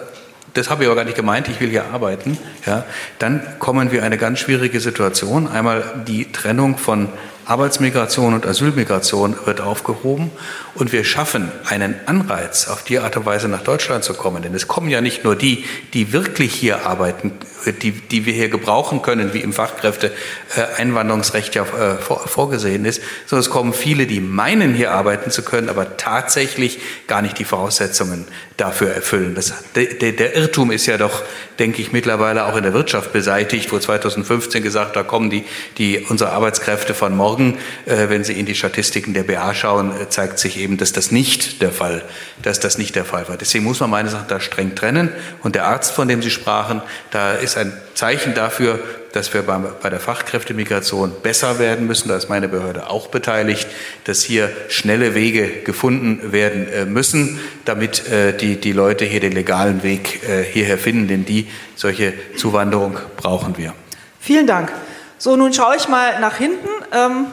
das habe ich aber gar nicht gemeint, ich will hier arbeiten, ja, dann kommen wir in eine ganz schwierige Situation. Einmal die Trennung von Arbeitsmigration und Asylmigration wird aufgehoben und wir schaffen einen Anreiz, auf die Art und Weise nach Deutschland zu kommen. Denn es kommen ja nicht nur die, die wirklich hier arbeiten, die, die wir hier gebrauchen können, wie im Fachkräfte-Einwanderungsrecht ja äh, vorgesehen ist, sondern es kommen viele, die meinen, hier arbeiten zu können, aber tatsächlich gar nicht die Voraussetzungen dafür erfüllen. Das, der, der Irrtum ist ja doch, denke ich, mittlerweile auch in der Wirtschaft beseitigt, wo 2015 gesagt, da kommen die, die unsere Arbeitskräfte von morgen. Äh, wenn Sie in die Statistiken der BA schauen, äh, zeigt sich eben, dass das nicht der Fall, dass das nicht der Fall war. Deswegen muss man meines Erachtens da streng trennen. Und der Arzt, von dem Sie sprachen, da ist ein Zeichen dafür, dass wir bei der Fachkräftemigration besser werden müssen. Da ist meine Behörde auch beteiligt, dass hier schnelle Wege gefunden werden äh, müssen, damit äh, die, die Leute hier den legalen Weg äh, hierher finden, denn die solche Zuwanderung brauchen wir. Vielen Dank. So, nun schaue ich mal nach hinten. Ähm,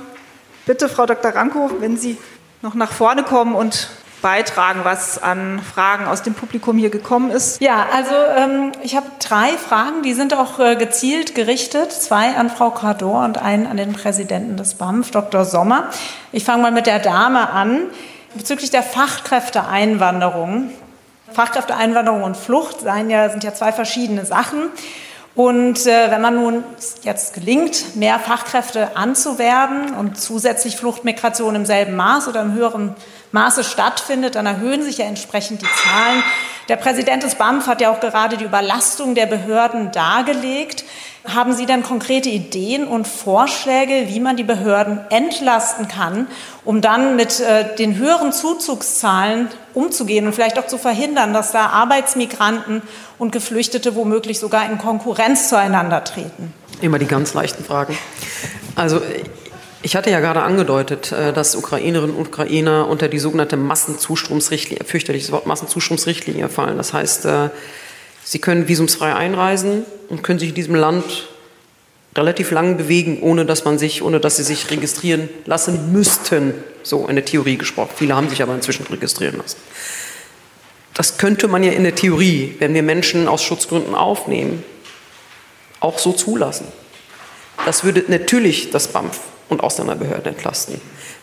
bitte, Frau Dr. Ranko, wenn Sie noch nach vorne kommen und beitragen, was an Fragen aus dem Publikum hier gekommen ist? Ja, also ähm, ich habe drei Fragen, die sind auch äh, gezielt gerichtet. Zwei an Frau Cardor und einen an den Präsidenten des BAMF, Dr. Sommer. Ich fange mal mit der Dame an. Bezüglich der Fachkräfteeinwanderung. Fachkräfteeinwanderung und Flucht ja, sind ja zwei verschiedene Sachen. Und äh, wenn man nun jetzt gelingt, mehr Fachkräfte anzuwerben und zusätzlich Fluchtmigration im selben Maß oder im höheren Maße stattfindet, dann erhöhen sich ja entsprechend die Zahlen. Der Präsident des BAMF hat ja auch gerade die Überlastung der Behörden dargelegt. Haben Sie denn konkrete Ideen und Vorschläge, wie man die Behörden entlasten kann, um dann mit äh, den höheren Zuzugszahlen umzugehen und vielleicht auch zu verhindern, dass da Arbeitsmigranten und Geflüchtete womöglich sogar in Konkurrenz zueinander treten? Immer die ganz leichten Fragen. Also ich hatte ja gerade angedeutet, äh, dass Ukrainerinnen und Ukrainer unter die sogenannte Massenzustromsrichtlinie, fürchterliches Wort, Massenzustromsrichtlinie fallen. Das heißt, äh, sie können visumsfrei einreisen und können sich in diesem Land relativ lang bewegen, ohne dass man sich, ohne dass sie sich registrieren lassen müssten. So in der Theorie gesprochen. Viele haben sich aber inzwischen registrieren lassen. Das könnte man ja in der Theorie, wenn wir Menschen aus Schutzgründen aufnehmen, auch so zulassen. Das würde natürlich das BAMF und Ausländerbehörden entlasten.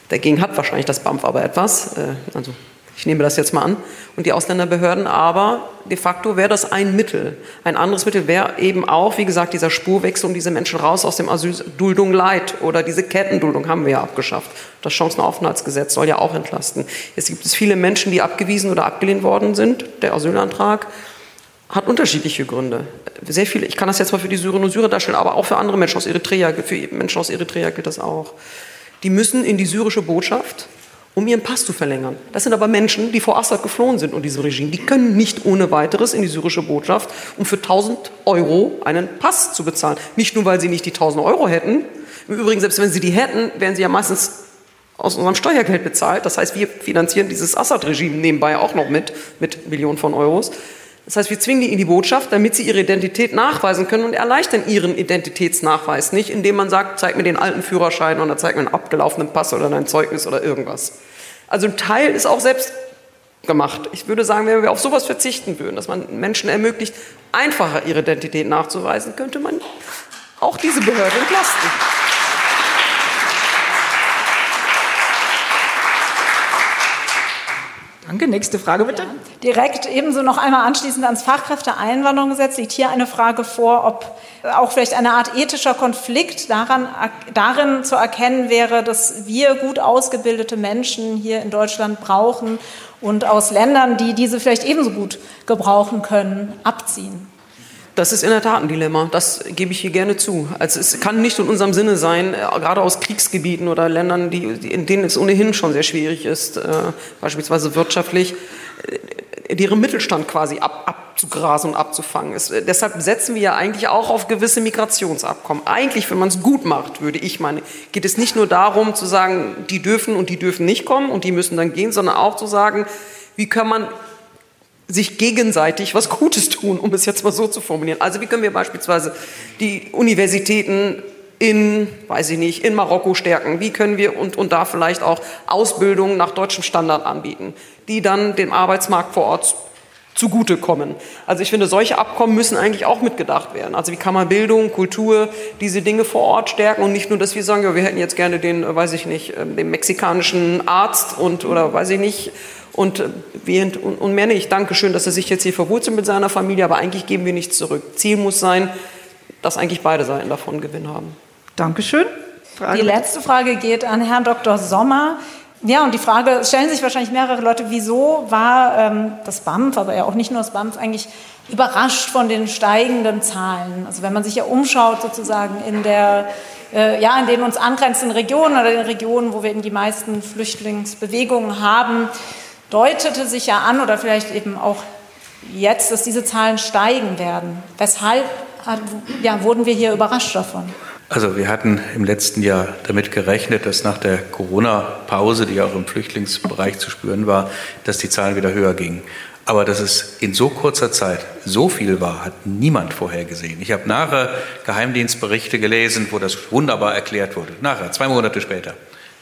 Dagegen hat wahrscheinlich das BAMF aber etwas, äh, also ich nehme das jetzt mal an, und die Ausländerbehörden, aber de facto wäre das ein Mittel. Ein anderes Mittel wäre eben auch, wie gesagt, dieser Spurwechsel, um diese Menschen raus aus dem Asylduldung Leid oder diese Kettenduldung haben wir ja abgeschafft. Das Chancenaufenthaltsgesetz soll ja auch entlasten. Jetzt gibt es viele Menschen, die abgewiesen oder abgelehnt worden sind, der Asylantrag, hat unterschiedliche Gründe. Sehr viele, ich kann das jetzt mal für die Syrerinnen und Syrer darstellen, aber auch für andere Menschen aus Eritrea, für Menschen aus Eritrea gilt das auch. Die müssen in die syrische Botschaft, um ihren Pass zu verlängern. Das sind aber Menschen, die vor Assad geflohen sind und diesem Regime. Die können nicht ohne weiteres in die syrische Botschaft, um für 1000 Euro einen Pass zu bezahlen. Nicht nur, weil sie nicht die 1000 Euro hätten. Im Übrigen, selbst wenn sie die hätten, wären sie ja meistens aus unserem Steuergeld bezahlt. Das heißt, wir finanzieren dieses Assad-Regime nebenbei auch noch mit, mit Millionen von Euros. Das heißt, wir zwingen die in die Botschaft, damit sie ihre Identität nachweisen können und erleichtern ihren Identitätsnachweis nicht, indem man sagt, zeig mir den alten Führerschein oder zeig mir einen abgelaufenen Pass oder dein Zeugnis oder irgendwas. Also ein Teil ist auch selbst gemacht. Ich würde sagen, wenn wir auf sowas verzichten würden, dass man Menschen ermöglicht, einfacher ihre Identität nachzuweisen, könnte man auch diese Behörde entlasten. Danke. Nächste Frage bitte. Ja. Direkt ebenso noch einmal anschließend ans Fachkräfteeinwanderungsgesetz liegt hier eine Frage vor, ob auch vielleicht eine Art ethischer Konflikt daran, darin zu erkennen wäre, dass wir gut ausgebildete Menschen hier in Deutschland brauchen und aus Ländern, die diese vielleicht ebenso gut gebrauchen können, abziehen. Das ist in der Tat ein Dilemma. Das gebe ich hier gerne zu. Also es kann nicht in unserem Sinne sein, äh, gerade aus Kriegsgebieten oder Ländern, die, in denen es ohnehin schon sehr schwierig ist, äh, beispielsweise wirtschaftlich, äh, deren Mittelstand quasi ab, abzugrasen und abzufangen. Es, äh, deshalb setzen wir ja eigentlich auch auf gewisse Migrationsabkommen. Eigentlich, wenn man es gut macht, würde ich meinen, geht es nicht nur darum zu sagen, die dürfen und die dürfen nicht kommen und die müssen dann gehen, sondern auch zu sagen, wie kann man sich gegenseitig was Gutes tun, um es jetzt mal so zu formulieren. Also wie können wir beispielsweise die Universitäten in, weiß ich nicht, in Marokko stärken? Wie können wir und, und da vielleicht auch Ausbildung nach deutschem Standard anbieten, die dann dem Arbeitsmarkt vor Ort zugutekommen. Also ich finde, solche Abkommen müssen eigentlich auch mitgedacht werden. Also wie kann man Bildung, Kultur, diese Dinge vor Ort stärken und nicht nur, dass wir sagen, ja, wir hätten jetzt gerne den, äh, weiß ich nicht, ähm, den mexikanischen Arzt und oder weiß ich nicht, und, und, und mehr nicht. Dankeschön, dass er sich jetzt hier verwurzelt mit seiner Familie, aber eigentlich geben wir nichts zurück. Ziel muss sein, dass eigentlich beide Seiten davon Gewinn haben. Dankeschön. Frage. Die letzte Frage geht an Herrn Dr. Sommer. Ja, und die Frage stellen sich wahrscheinlich mehrere Leute, wieso war ähm, das BAMF, aber ja auch nicht nur das BAMF, eigentlich überrascht von den steigenden Zahlen? Also wenn man sich ja umschaut sozusagen in der äh, ja, in den uns angrenzenden Regionen oder den Regionen, wo wir eben die meisten Flüchtlingsbewegungen haben, deutete sich ja an oder vielleicht eben auch jetzt, dass diese Zahlen steigen werden. Weshalb ja, wurden wir hier überrascht davon? Also wir hatten im letzten Jahr damit gerechnet, dass nach der Corona-Pause, die auch im Flüchtlingsbereich zu spüren war, dass die Zahlen wieder höher gingen. Aber dass es in so kurzer Zeit so viel war, hat niemand vorhergesehen. Ich habe nachher Geheimdienstberichte gelesen, wo das wunderbar erklärt wurde. Nachher, zwei Monate später.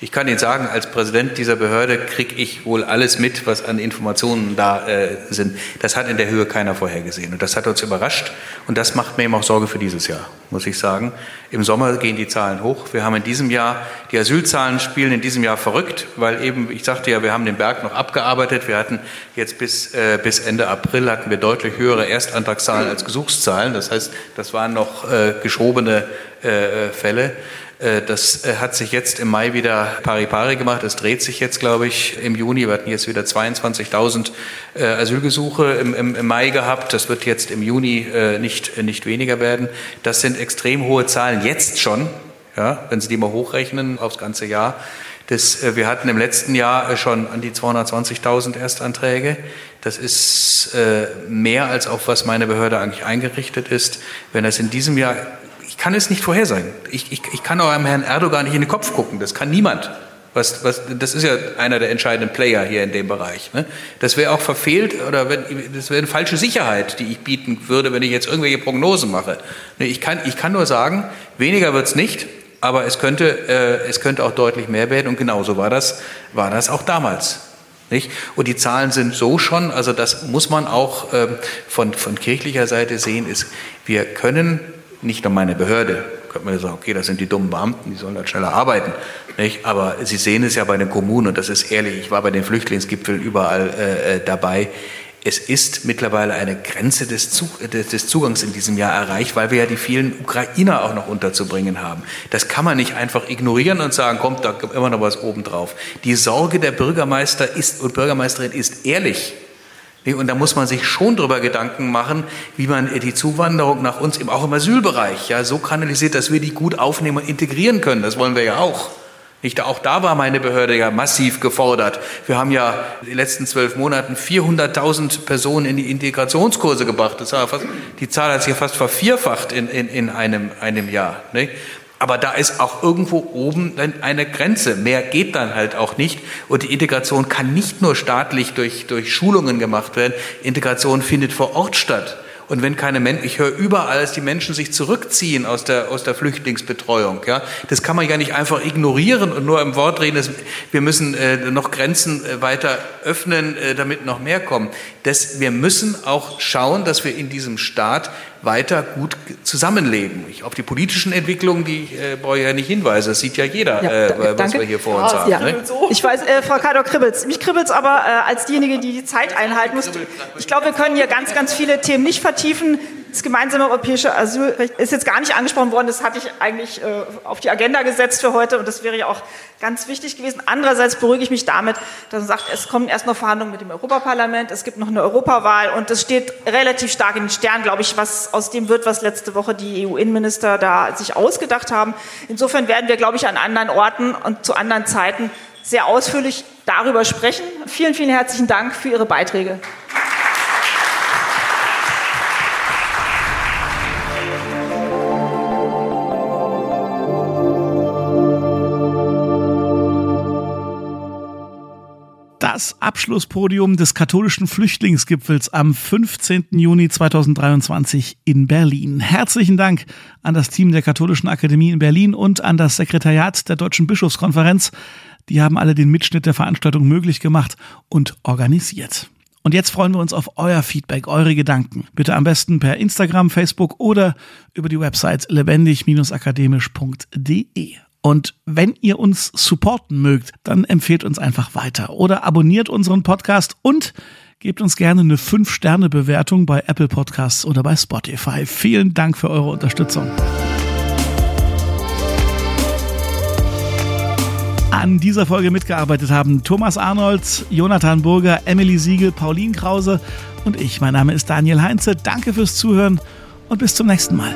Ich kann Ihnen sagen, als Präsident dieser Behörde kriege ich wohl alles mit, was an Informationen da äh, sind. Das hat in der Höhe keiner vorhergesehen. Und das hat uns überrascht. Und das macht mir eben auch Sorge für dieses Jahr, muss ich sagen. Im Sommer gehen die Zahlen hoch. Wir haben in diesem Jahr, die Asylzahlen spielen in diesem Jahr verrückt, weil eben, ich sagte ja, wir haben den Berg noch abgearbeitet. Wir hatten jetzt bis, äh, bis Ende April hatten wir deutlich höhere Erstantragszahlen als Gesuchszahlen. Das heißt, das waren noch äh, geschobene äh, Fälle. Äh, das äh, hat sich jetzt im Mai wieder pari pari gemacht. Es dreht sich jetzt, glaube ich, im Juni. Wir hatten jetzt wieder 22.000 äh, Asylgesuche im, im, im, Mai gehabt. Das wird jetzt im Juni nicht, nicht weniger werden. Das sind extrem hohe Zahlen jetzt schon, ja, wenn Sie die mal hochrechnen aufs ganze Jahr. Das, wir hatten im letzten Jahr schon an die 220.000 Erstanträge. Das ist mehr als auf was meine Behörde eigentlich eingerichtet ist. Wenn das in diesem Jahr ich kann es nicht vorhersagen. Ich, ich, ich kann auch einem Herrn Erdogan nicht in den Kopf gucken. Das kann niemand. Was, was, das ist ja einer der entscheidenden Player hier in dem Bereich. Ne? Das wäre auch verfehlt oder wenn, das wäre eine falsche Sicherheit, die ich bieten würde, wenn ich jetzt irgendwelche Prognosen mache. Ne, ich, kann, ich kann nur sagen, weniger wird es nicht, aber es könnte, äh, es könnte auch deutlich mehr werden und genauso war das, war das auch damals. Nicht? Und die Zahlen sind so schon, also das muss man auch ähm, von, von kirchlicher Seite sehen, ist, wir können nicht nur meine Behörde. Könnte man sagen, okay, das sind die dummen Beamten, die sollen halt schneller arbeiten. Nicht? Aber Sie sehen es ja bei den Kommunen, und das ist ehrlich, ich war bei den Flüchtlingsgipfeln überall äh, äh dabei. Es ist mittlerweile eine Grenze des, des, Zugangs in diesem Jahr erreicht, weil wir ja die vielen Ukrainer auch noch unterzubringen haben. Das kann man nicht einfach ignorieren und sagen, kommt, da kommt immer noch was obendrauf. Die Sorge der Bürgermeister ist und Bürgermeisterin ist ehrlich. Und da muss man sich schon darüber Gedanken machen, wie man die Zuwanderung nach uns auch im Asylbereich ja so kanalisiert, dass wir die gut aufnehmen und integrieren können. Das wollen wir ja auch. Nicht, auch da war meine Behörde ja massiv gefordert. Wir haben ja in den letzten zwölf Monaten 400.000 Personen in die Integrationskurse gebracht. Das war fast, die Zahl hat sich ja fast vervierfacht in, in, in einem, einem Jahr. Nicht? Aber da ist auch irgendwo oben eine Grenze. Mehr geht dann halt auch nicht. Und die Integration kann nicht nur staatlich durch, durch Schulungen gemacht werden. Integration findet vor Ort statt. Und wenn keine Menschen, ich höre überall, dass die Menschen sich zurückziehen aus der, aus der Flüchtlingsbetreuung. Ja, das kann man ja nicht einfach ignorieren und nur im Wort reden, dass wir müssen äh, noch Grenzen äh, weiter öffnen, äh, damit noch mehr kommen. Das, wir müssen auch schauen, dass wir in diesem Staat weiter gut zusammenleben. Ich, auf die politischen Entwicklungen, die äh, brauche ich ja nicht hinweisen, das sieht ja jeder, ja, äh, was danke. wir hier vor uns ja, haben. Ja. Ne? Ich weiß, äh, Frau Kador kribbelt Mich kribbelt aber äh, als diejenige, die die Zeit einhalten muss. Ich glaube, wir können hier ganz, ganz viele Themen nicht vertiefen. Das gemeinsame europäische Asylrecht ist jetzt gar nicht angesprochen worden. Das hatte ich eigentlich äh, auf die Agenda gesetzt für heute und das wäre ja auch ganz wichtig gewesen. Andererseits beruhige ich mich damit, dass man sagt, es kommen erst noch Verhandlungen mit dem Europaparlament, es gibt noch eine Europawahl und es steht relativ stark in den Sternen, glaube ich, was aus dem wird, was letzte Woche die EU-Innenminister da sich ausgedacht haben. Insofern werden wir, glaube ich, an anderen Orten und zu anderen Zeiten sehr ausführlich darüber sprechen. Vielen, vielen herzlichen Dank für Ihre Beiträge. Abschlusspodium des katholischen Flüchtlingsgipfels am 15. Juni 2023 in Berlin. Herzlichen Dank an das Team der Katholischen Akademie in Berlin und an das Sekretariat der Deutschen Bischofskonferenz. Die haben alle den Mitschnitt der Veranstaltung möglich gemacht und organisiert. Und jetzt freuen wir uns auf euer Feedback, eure Gedanken. Bitte am besten per Instagram, Facebook oder über die Website lebendig-akademisch.de. Und wenn ihr uns supporten mögt, dann empfehlt uns einfach weiter oder abonniert unseren Podcast und gebt uns gerne eine 5-Sterne-Bewertung bei Apple Podcasts oder bei Spotify. Vielen Dank für eure Unterstützung. An dieser Folge mitgearbeitet haben Thomas Arnolds, Jonathan Burger, Emily Siegel, Pauline Krause und ich. Mein Name ist Daniel Heinze. Danke fürs Zuhören und bis zum nächsten Mal.